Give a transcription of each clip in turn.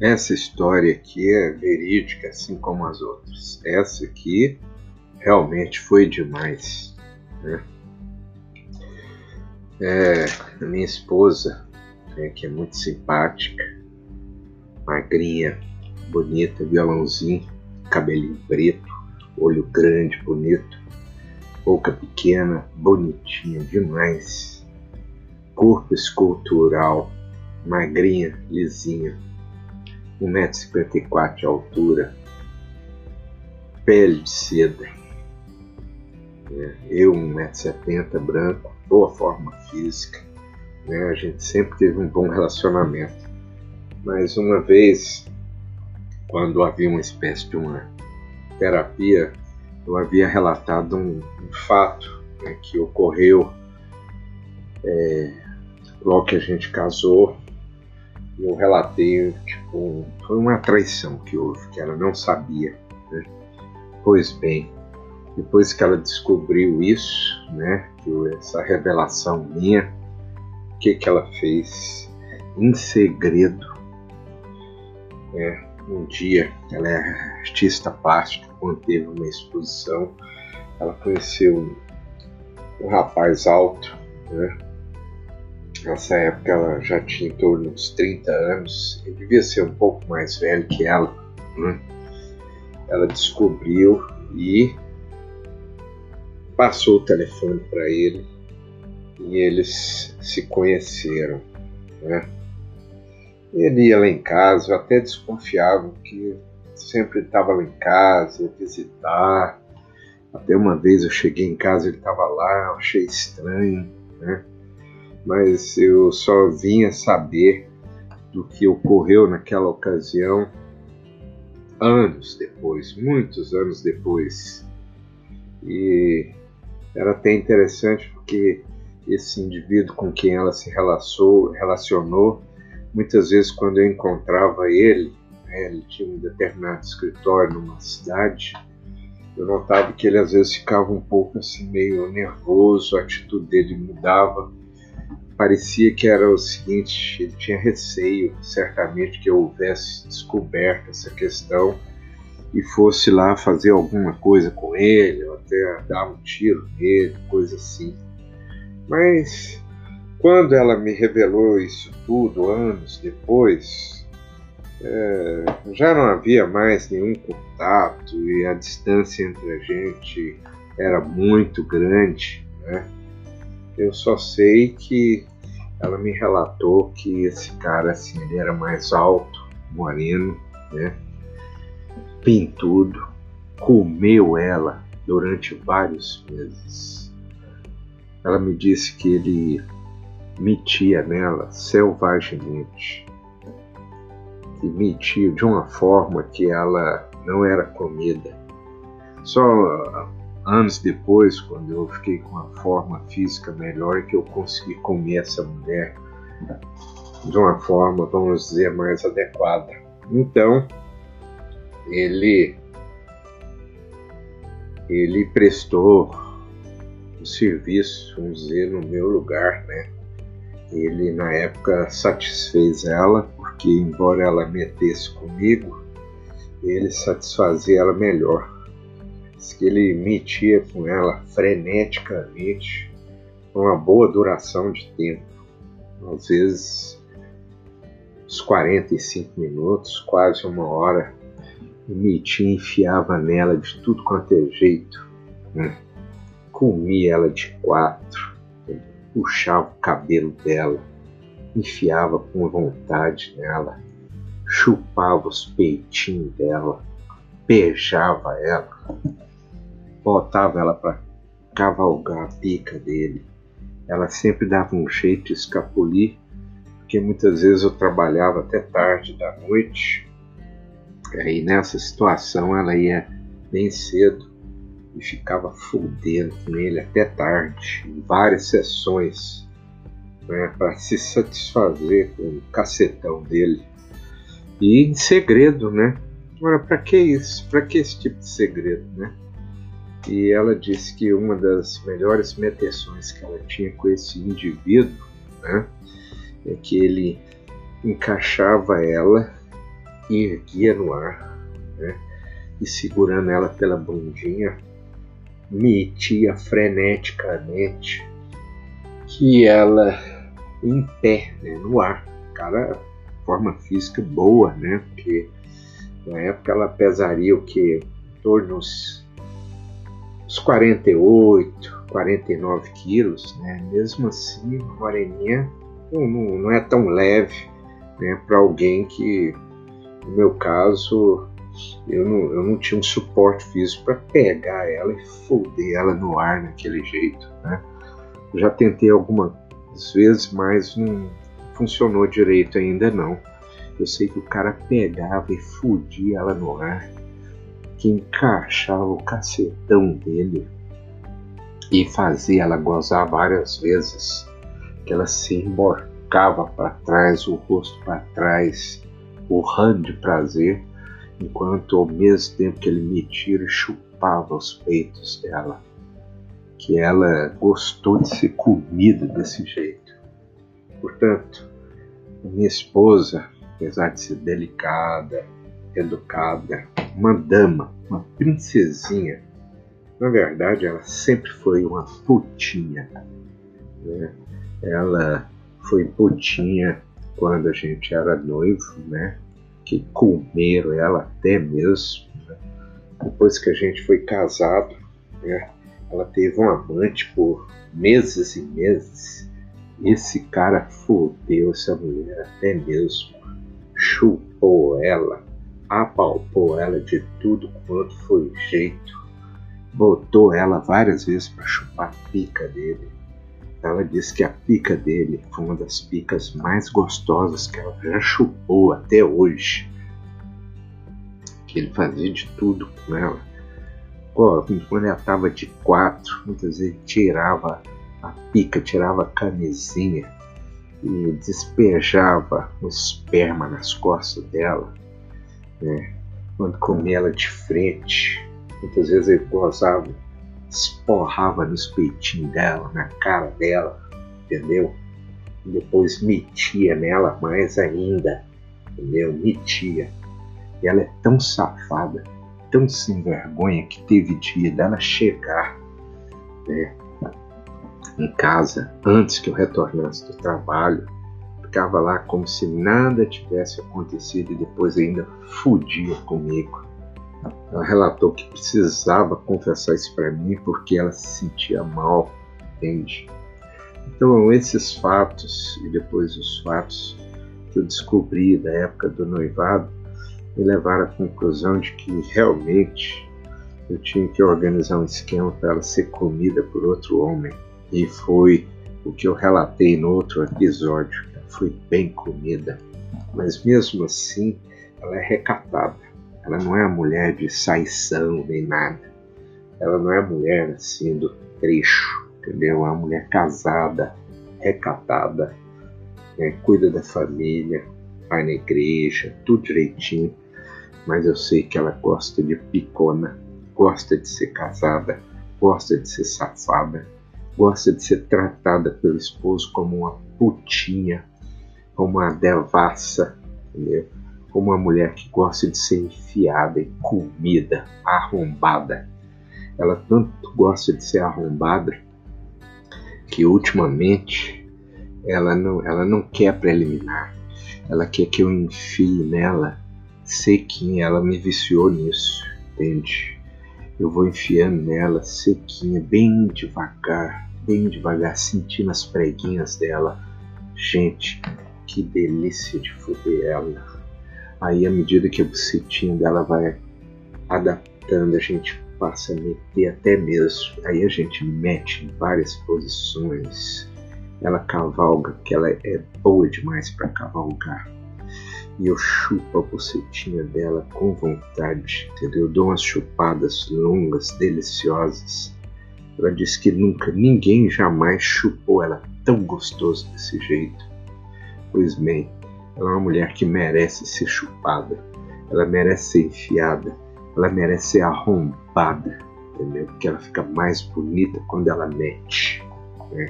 Essa história aqui é verídica, assim como as outras. Essa aqui realmente foi demais. Né? É, a minha esposa, né, que é muito simpática, magrinha, bonita, violãozinho, cabelinho preto, olho grande, bonito, boca pequena, bonitinha demais, corpo escultural, magrinha, lisinha, 1,54m de altura, pele de seda. É, eu, 1,70m, branco, boa forma física. Né? A gente sempre teve um bom relacionamento. Mas uma vez, quando havia uma espécie de uma terapia, eu havia relatado um, um fato né, que ocorreu é, logo que a gente casou eu relatei, tipo, foi uma traição que houve, que ela não sabia. Né? Pois bem, depois que ela descobriu isso, né, essa revelação minha, o que, que ela fez? Em segredo, né, um dia, ela é artista plástica, quando teve uma exposição, ela conheceu um, rapaz alto, né, Nessa época ela já tinha em torno uns 30 anos, ele devia ser um pouco mais velho que ela. Né? Ela descobriu e passou o telefone para ele e eles se conheceram. Né? Ele ia lá em casa, eu até desconfiava que sempre estava lá em casa, ia visitar. Até uma vez eu cheguei em casa, ele estava lá, achei estranho. Né? Mas eu só vinha saber do que ocorreu naquela ocasião anos depois, muitos anos depois. E era até interessante porque esse indivíduo com quem ela se relacionou, relacionou muitas vezes quando eu encontrava ele, né, ele tinha um determinado escritório numa cidade, eu notava que ele às vezes ficava um pouco assim meio nervoso, a atitude dele mudava parecia que era o seguinte: ele tinha receio, certamente, que eu houvesse descoberto essa questão e fosse lá fazer alguma coisa com ele, ou até dar um tiro nele, coisa assim. Mas quando ela me revelou isso tudo, anos depois, é, já não havia mais nenhum contato e a distância entre a gente era muito grande, né? Eu só sei que ela me relatou que esse cara assim, ele era mais alto, moreno, né? Pintudo, comeu ela durante vários meses. Ela me disse que ele metia nela selvagemente. E metia de uma forma que ela não era comida. Só anos depois, quando eu fiquei com uma forma física melhor, que eu consegui comer essa mulher de uma forma, vamos dizer, mais adequada. Então, ele ele prestou o serviço, vamos dizer, no meu lugar, né? Ele na época satisfez ela, porque embora ela metesse comigo, ele satisfazia ela melhor que ele metia com ela freneticamente, uma boa duração de tempo, às vezes uns 45 minutos, quase uma hora, e metia enfiava nela de tudo quanto é jeito, né? comia ela de quatro, puxava o cabelo dela, enfiava com vontade nela, chupava os peitinhos dela, beijava ela, botava ela para cavalgar a pica dele. Ela sempre dava um jeito de escapulir, porque muitas vezes eu trabalhava até tarde da noite. E nessa situação ela ia bem cedo e ficava fudendo com ele até tarde, em várias sessões, né, para se satisfazer com o cacetão dele. E em segredo, né? Agora, para que isso? Para que esse tipo de segredo, né? E ela disse que uma das melhores meteções que ela tinha com esse indivíduo né, é que ele encaixava ela erguia no ar né? e segurando ela pela bundinha, metia freneticamente que ela em pé, né, no ar. Cara, forma física boa, né? Porque na época ela pesaria o que? Em torno dos, dos 48, 49 quilos, né? Mesmo assim, a moreninha não, não, não é tão leve né, para alguém que, no meu caso, eu não, eu não tinha um suporte físico para pegar ela e foder ela no ar naquele jeito. Né? já tentei algumas vezes, mas não funcionou direito ainda não. Eu sei que o cara pegava e fudia ela no ar, que encaixava o cacetão dele e fazia ela gozar várias vezes, que ela se emborcava para trás, o rosto para trás, urrando de prazer, enquanto ao mesmo tempo que ele me tira chupava os peitos dela, que ela gostou de ser comida desse jeito. Portanto, minha esposa, apesar de ser delicada, educada, uma dama, uma princesinha, na verdade, ela sempre foi uma putinha. Né? Ela foi putinha quando a gente era noivo, né? Que comeram ela até mesmo. Né? Depois que a gente foi casado, né? ela teve um amante por meses e meses. Esse cara fodeu essa mulher até mesmo. Chupou ela, apalpou ela de tudo quanto foi jeito botou ela várias vezes para chupar a pica dele. Ela disse que a pica dele foi uma das picas mais gostosas que ela já chupou até hoje. Que ele fazia de tudo com ela. Quando ela estava de quatro, muitas vezes tirava a pica, tirava a camisinha e despejava o esperma nas costas dela. Né? Quando comia ela de frente, Muitas vezes ele gozava, esporrava nos peitinhos dela, na cara dela, entendeu? E depois metia nela mais ainda, entendeu? Metia. E ela é tão safada, tão sem vergonha, que teve dia dela chegar né, em casa antes que eu retornasse do trabalho. Ficava lá como se nada tivesse acontecido e depois ainda fudia comigo. Ela relatou que precisava confessar isso para mim porque ela se sentia mal, entende? Então, esses fatos e depois os fatos que eu descobri da época do noivado me levaram à conclusão de que realmente eu tinha que organizar um esquema para ela ser comida por outro homem. E foi o que eu relatei no outro episódio. Foi bem comida, mas mesmo assim ela é recatada. Ela não é a mulher de saição nem nada. Ela não é a mulher assim do trecho, entendeu? É uma mulher casada, recatada, né? cuida da família, vai na igreja, tudo direitinho. Mas eu sei que ela gosta de picona, gosta de ser casada, gosta de ser safada, gosta de ser tratada pelo esposo como uma putinha, como uma devassa, entendeu? como uma mulher que gosta de ser enfiada em comida, arrombada. Ela tanto gosta de ser arrombada que ultimamente ela não, ela não quer preliminar. Ela quer que eu enfie nela sequinha. Ela me viciou nisso, entende? Eu vou enfiando nela sequinha, bem devagar, bem devagar, sentindo as preguinhas dela. Gente, que delícia de foder ela. Aí, à medida que a bucetinha dela vai adaptando, a gente passa a meter até mesmo. Aí a gente mete em várias posições. Ela cavalga, que ela é boa demais para cavalgar. E eu chupo a bucetinha dela com vontade, entendeu? Eu dou umas chupadas longas, deliciosas. Ela disse que nunca, ninguém jamais chupou ela tão gostoso desse jeito. Pois bem, ela é uma mulher que merece ser chupada, ela merece ser enfiada, ela merece ser arrombada, entendeu? Porque ela fica mais bonita quando ela mete. Né?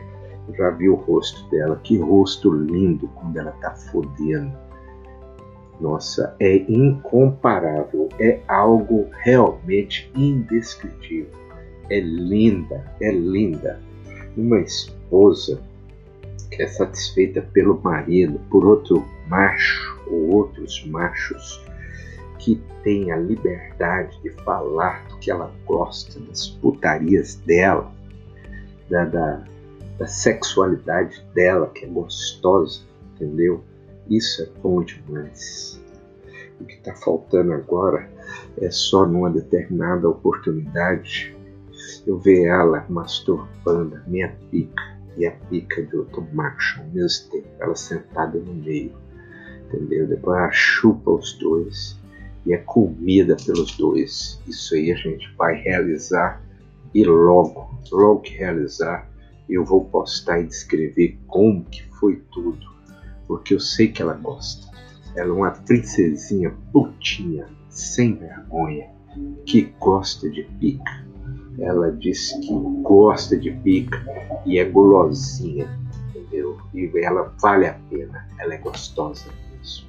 Eu já vi o rosto dela, que rosto lindo quando ela tá fodendo. nossa, é incomparável, é algo realmente indescritível. É linda, é linda. Uma esposa que é satisfeita pelo marido, por outro macho ou outros machos, que tem a liberdade de falar do que ela gosta, das putarias dela, da, da, da sexualidade dela, que é gostosa, entendeu? Isso é bom demais. O que está faltando agora é só numa determinada oportunidade eu ver ela masturbando a minha pica e a pica do outro macho ao mesmo tempo, ela sentada no meio, entendeu? Depois ela chupa os dois e é comida pelos dois. Isso aí a gente vai realizar e logo, logo que realizar, eu vou postar e descrever como que foi tudo porque eu sei que ela gosta. Ela é uma princesinha putinha, sem vergonha, que gosta de pica. Ela disse que gosta de pica e é gulosinha, entendeu? E ela vale a pena, ela é gostosa mesmo.